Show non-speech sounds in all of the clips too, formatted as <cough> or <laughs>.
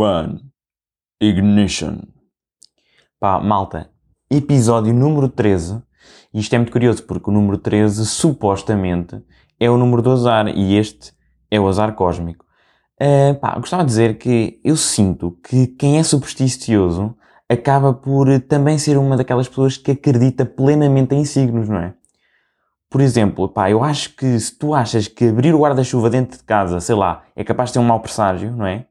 3, 2, 1, ignition. Pá, malta, episódio número 13. E isto é muito curioso porque o número 13 supostamente é o número do azar e este é o azar cósmico. Uh, pá, gostava de dizer que eu sinto que quem é supersticioso acaba por também ser uma daquelas pessoas que acredita plenamente em signos, não é? Por exemplo, pá, eu acho que se tu achas que abrir o guarda-chuva dentro de casa, sei lá, é capaz de ter um mau presságio, não é?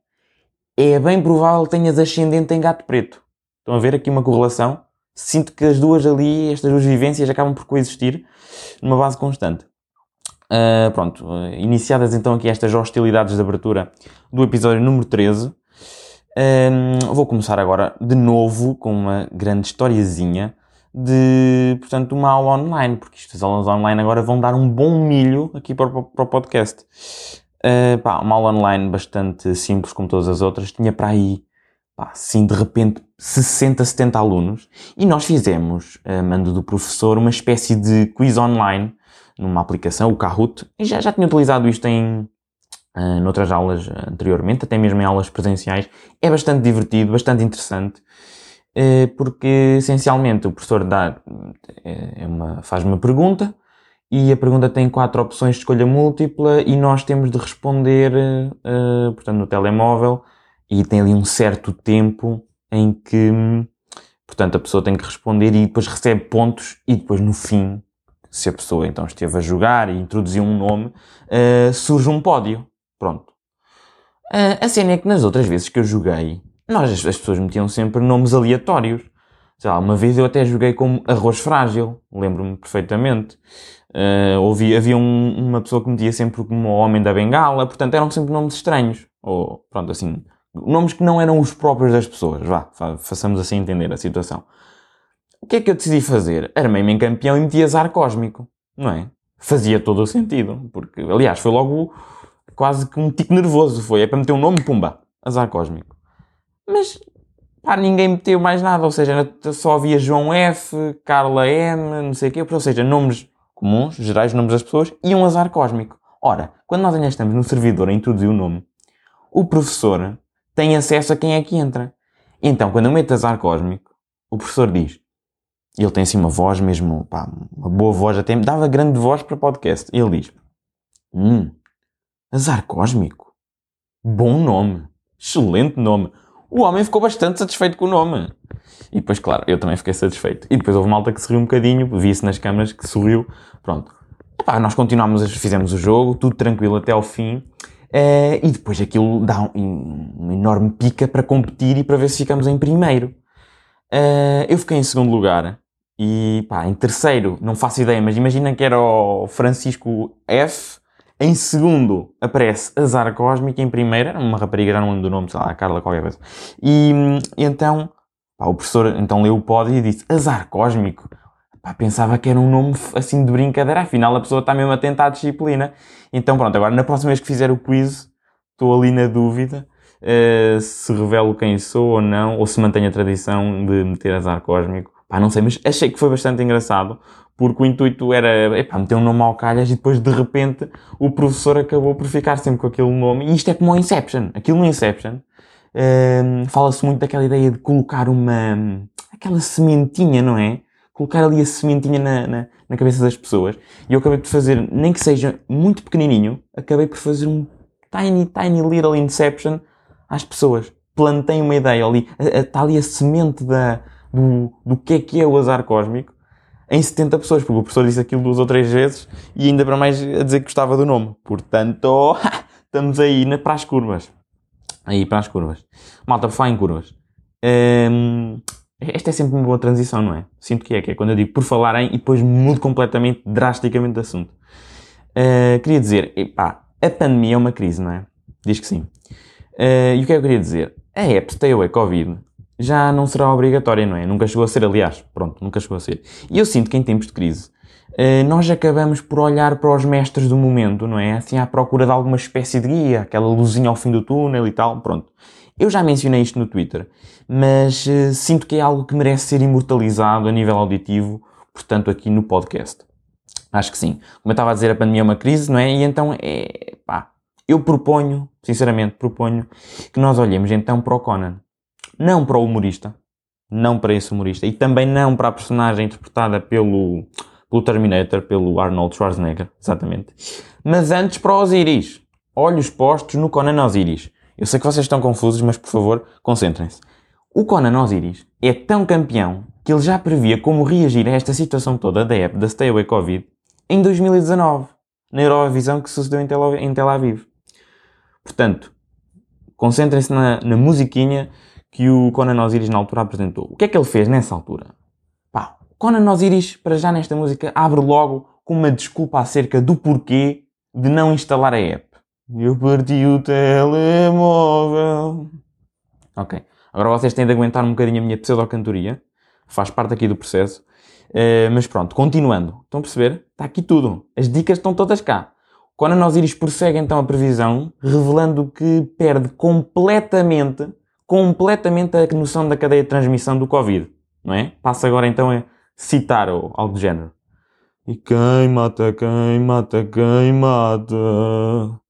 É bem provável que tenhas ascendente em gato preto. Estão a ver aqui uma correlação? Sinto que as duas ali, estas duas vivências, acabam por coexistir numa base constante. Uh, pronto, uh, iniciadas então aqui estas hostilidades de abertura do episódio número 13, uh, vou começar agora de novo com uma grande historiazinha de, portanto, uma aula online, porque estas aulas online agora vão dar um bom milho aqui para, para o podcast. Uh, pá, uma aula online bastante simples, como todas as outras, tinha para aí, pá, assim, de repente, 60, 70 alunos, e nós fizemos, a mando do professor, uma espécie de quiz online, numa aplicação, o Kahoot, e já, já tinha utilizado isto em, uh, noutras aulas anteriormente, até mesmo em aulas presenciais, é bastante divertido, bastante interessante, eh, porque essencialmente o professor dá, é uma, faz uma pergunta e a pergunta tem quatro opções de escolha múltipla e nós temos de responder, uh, portanto, no telemóvel e tem ali um certo tempo em que, portanto, a pessoa tem que responder e depois recebe pontos e depois no fim, se a pessoa então esteve a jogar e introduziu um nome, uh, surge um pódio. Pronto. Uh, a cena é que nas outras vezes que eu joguei, nós, as pessoas metiam sempre nomes aleatórios. Sei lá, uma vez eu até joguei como arroz frágil, lembro-me perfeitamente. Uh, ouvi, havia um, uma pessoa que metia sempre como o Homem da Bengala, portanto eram sempre nomes estranhos. Ou, pronto, assim, nomes que não eram os próprios das pessoas. Vá, façamos assim entender a situação. O que é que eu decidi fazer? Armei-me em campeão e meti azar cósmico, não é? Fazia todo o sentido, porque, aliás, foi logo quase que um tico nervoso. Foi, é para meter um nome, pumba, azar cósmico. Mas pá, ninguém meteu mais nada, ou seja, só havia João F, Carla M, não sei o quê, ou seja, nomes comuns, gerais, nomes das pessoas e um azar cósmico. Ora, quando nós ainda estamos no servidor a introduzir o nome, o professor tem acesso a quem é que entra. Então, quando eu meto azar cósmico, o professor diz, ele tem assim uma voz mesmo, pá, uma boa voz, até dava grande voz para podcast. Ele diz, hum, azar cósmico? Bom nome, excelente nome o homem ficou bastante satisfeito com o nome. E depois, claro, eu também fiquei satisfeito. E depois houve malta que se riu um bocadinho, vi-se nas câmaras que sorriu. Pronto. Epá, nós continuámos, fizemos o jogo, tudo tranquilo até ao fim. Uh, e depois aquilo dá um, uma enorme pica para competir e para ver se ficamos em primeiro. Uh, eu fiquei em segundo lugar. E pá, em terceiro, não faço ideia, mas imagina que era o Francisco F em segundo aparece Azar Cósmica. Em primeiro, era uma rapariga, já não lembro do nome, sei lá, Carla, qualquer coisa. E então, pá, o professor então leu o pódio e disse Azar Cósmico. Pá, pensava que era um nome assim de brincadeira, afinal a pessoa está mesmo a tentar a disciplina. Então pronto, agora na próxima vez que fizer o quiz, estou ali na dúvida uh, se revelo quem sou ou não, ou se mantenho a tradição de meter azar cósmico. Pá, não sei, mas achei que foi bastante engraçado, porque o intuito era epá, meter um nome ao calhas e depois de repente o professor acabou por ficar sempre com aquele nome. E isto é como o Inception. Aquilo no Inception hum, fala-se muito daquela ideia de colocar uma. aquela sementinha, não é? Colocar ali a sementinha na, na, na cabeça das pessoas. E eu acabei por fazer, nem que seja muito pequenininho, acabei por fazer um tiny, tiny little Inception às pessoas. Plantei uma ideia ali. Está ali a semente da, do, do que é que é o azar cósmico em 70 pessoas, porque o professor disse aquilo duas ou três vezes e ainda para mais a dizer que gostava do nome. Portanto, <laughs> estamos aí na, para as curvas. Aí para as curvas. Malta, por falar em curvas. Hum, esta é sempre uma boa transição, não é? Sinto que é, que é quando eu digo por falar em e depois mudo completamente, drasticamente de assunto. Uh, queria dizer, epá, a pandemia é uma crise, não é? Diz que sim. Uh, e o que é que eu queria dizer? A app Stay Away Covid já não será obrigatória, não é? Nunca chegou a ser, aliás, pronto, nunca chegou a ser. E eu sinto que em tempos de crise, eh, nós acabamos por olhar para os mestres do momento, não é? Assim, à procura de alguma espécie de guia, aquela luzinha ao fim do túnel e tal, pronto. Eu já mencionei isto no Twitter, mas uh, sinto que é algo que merece ser imortalizado a nível auditivo, portanto, aqui no podcast. Acho que sim. Como eu estava a dizer, a pandemia é uma crise, não é? E então, é, pá, Eu proponho, sinceramente, proponho que nós olhemos então para o Conan. Não para o humorista, não para esse humorista, e também não para a personagem interpretada pelo, pelo Terminator, pelo Arnold Schwarzenegger, exatamente. Mas antes para Osiris. Olhos postos no Conan Osiris. Eu sei que vocês estão confusos, mas por favor, concentrem-se. O Conan Osiris é tão campeão que ele já previa como reagir a esta situação toda da app da Stay Away Covid em 2019, na Eurovisão que sucedeu em Tel Aviv. Portanto, concentrem-se na, na musiquinha que o Conan Osiris na altura apresentou. O que é que ele fez nessa altura? Pá, Conan Osiris, para já nesta música, abre logo com uma desculpa acerca do porquê de não instalar a app. Eu parti o telemóvel. Ok. Agora vocês têm de aguentar um bocadinho a minha pseudo-cantoria. Faz parte aqui do processo. Uh, mas pronto, continuando. Estão a perceber? Está aqui tudo. As dicas estão todas cá. Conan Osiris prossegue então a previsão, revelando que perde completamente, completamente a noção da cadeia de transmissão do Covid. Não é? Passa agora então a citar ou algo do género. E quem mata, quem mata, quem mata.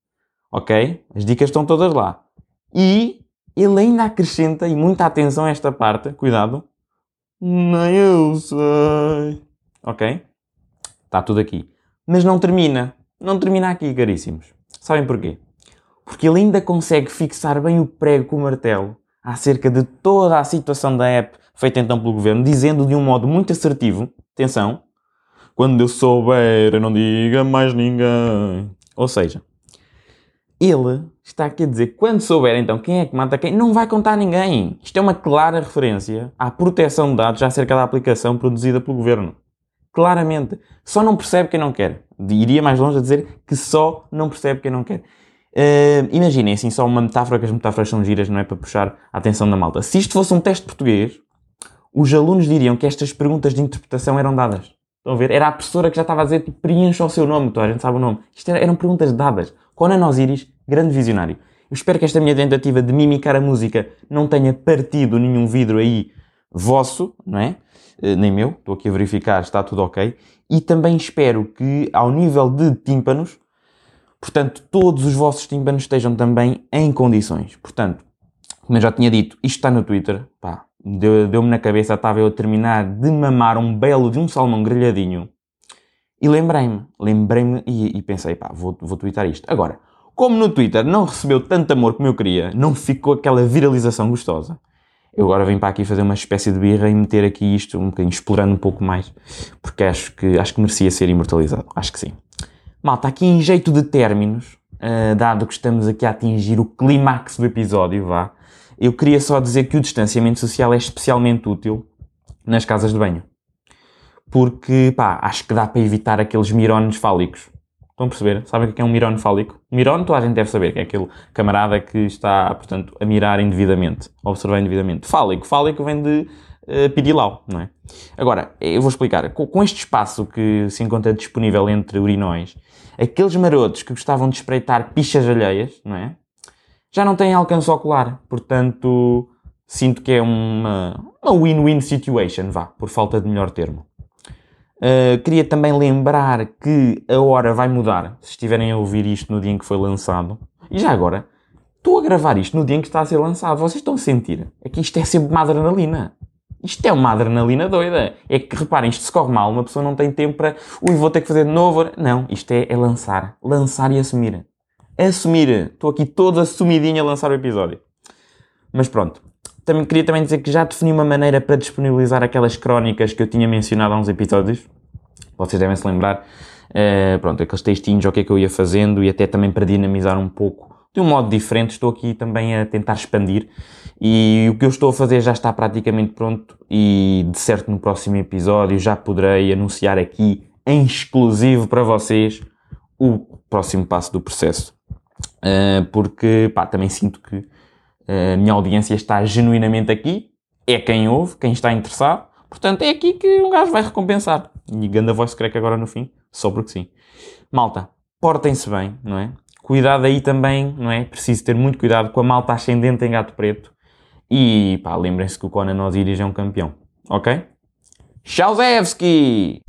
Ok? As dicas estão todas lá. E ele ainda acrescenta, e muita atenção a esta parte, cuidado. Nem eu sei. Ok? Está tudo aqui. Mas não termina. Não termina aqui, caríssimos. Sabem porquê? Porque ele ainda consegue fixar bem o prego com o martelo acerca de toda a situação da app feita então pelo governo, dizendo de um modo muito assertivo, atenção, quando eu souber, não diga mais ninguém. Ou seja, ele está aqui a dizer quando souber então quem é que mata quem, não vai contar ninguém. Isto é uma clara referência à proteção de dados acerca da aplicação produzida pelo governo. Claramente. Só não percebe quem não quer. Iria mais longe a dizer que só não percebe quem não quer. Uh, imaginem assim, só uma metáfora, que as metáforas são giras, não é para puxar a atenção da malta. Se isto fosse um teste português, os alunos diriam que estas perguntas de interpretação eram dadas. Estão a ver? Era a professora que já estava a dizer, preencha o seu nome, toda a gente sabe o nome. Isto era, eram perguntas dadas. Conan Osiris, grande visionário. Eu espero que esta minha tentativa de mimicar a música não tenha partido nenhum vidro aí vosso, não é? Uh, nem meu, estou aqui a verificar, está tudo ok. E também espero que, ao nível de tímpanos, portanto, todos os vossos tímpanos estejam também em condições. Portanto, como eu já tinha dito, isto está no Twitter, pá, deu-me na cabeça, estava eu a terminar de mamar um belo de um salmão grelhadinho e lembrei-me, lembrei-me e, e, pensei, pá, vou, vou twittar isto. Agora, como no Twitter não recebeu tanto amor como eu queria, não ficou aquela viralização gostosa, eu agora venho para aqui fazer uma espécie de birra e meter aqui isto um bocadinho, explorando um pouco mais, porque acho que, acho que merecia ser imortalizado. Acho que sim. Malta, aqui em jeito de términos, uh, dado que estamos aqui a atingir o clímax do episódio, vá, eu queria só dizer que o distanciamento social é especialmente útil nas casas de banho porque, pá, acho que dá para evitar aqueles mirones fálicos. Estão a perceber? Sabem o que é um mirone fálico? Mirone toda a gente deve saber, que é aquele camarada que está, portanto, a mirar indevidamente, a observar indevidamente. Fálico. Fálico vem de uh, pirilau, não é? Agora, eu vou explicar. Com, este espaço que se encontra disponível entre urinóis, aqueles marotos que gostavam de espreitar pichas alheias, não é? Já não têm alcance ocular. Portanto, sinto que é uma win-win situation, vá, por falta de melhor termo. Uh, queria também lembrar que a hora vai mudar, se estiverem a ouvir isto no dia em que foi lançado. E já agora, estou a gravar isto no dia em que está a ser lançado. Vocês estão a sentir? É que isto é sempre uma adrenalina. Isto é uma adrenalina doida. É que, reparem, isto se corre mal, uma pessoa não tem tempo para... Ui, vou ter que fazer de novo. Não, isto é, é lançar. Lançar e assumir. Assumir. Estou aqui todo assumidinho a lançar o episódio. Mas pronto também, queria também dizer que já defini uma maneira para disponibilizar aquelas crónicas que eu tinha mencionado há uns episódios. Vocês devem se lembrar. Uh, pronto, aqueles textinhos, o que é que eu ia fazendo e até também para dinamizar um pouco de um modo diferente. Estou aqui também a tentar expandir e o que eu estou a fazer já está praticamente pronto e de certo no próximo episódio já poderei anunciar aqui em exclusivo para vocês o próximo passo do processo. Uh, porque pá, também sinto que a minha audiência está genuinamente aqui, é quem ouve, quem está interessado, portanto é aqui que um gajo vai recompensar. E ganda voice crack agora no fim, só porque sim. Malta, portem-se bem, não é? cuidado aí também, não é? Preciso ter muito cuidado com a malta ascendente em gato preto. E pá, lembrem-se que o Conan Osiris é um campeão, ok? Tchauzewski!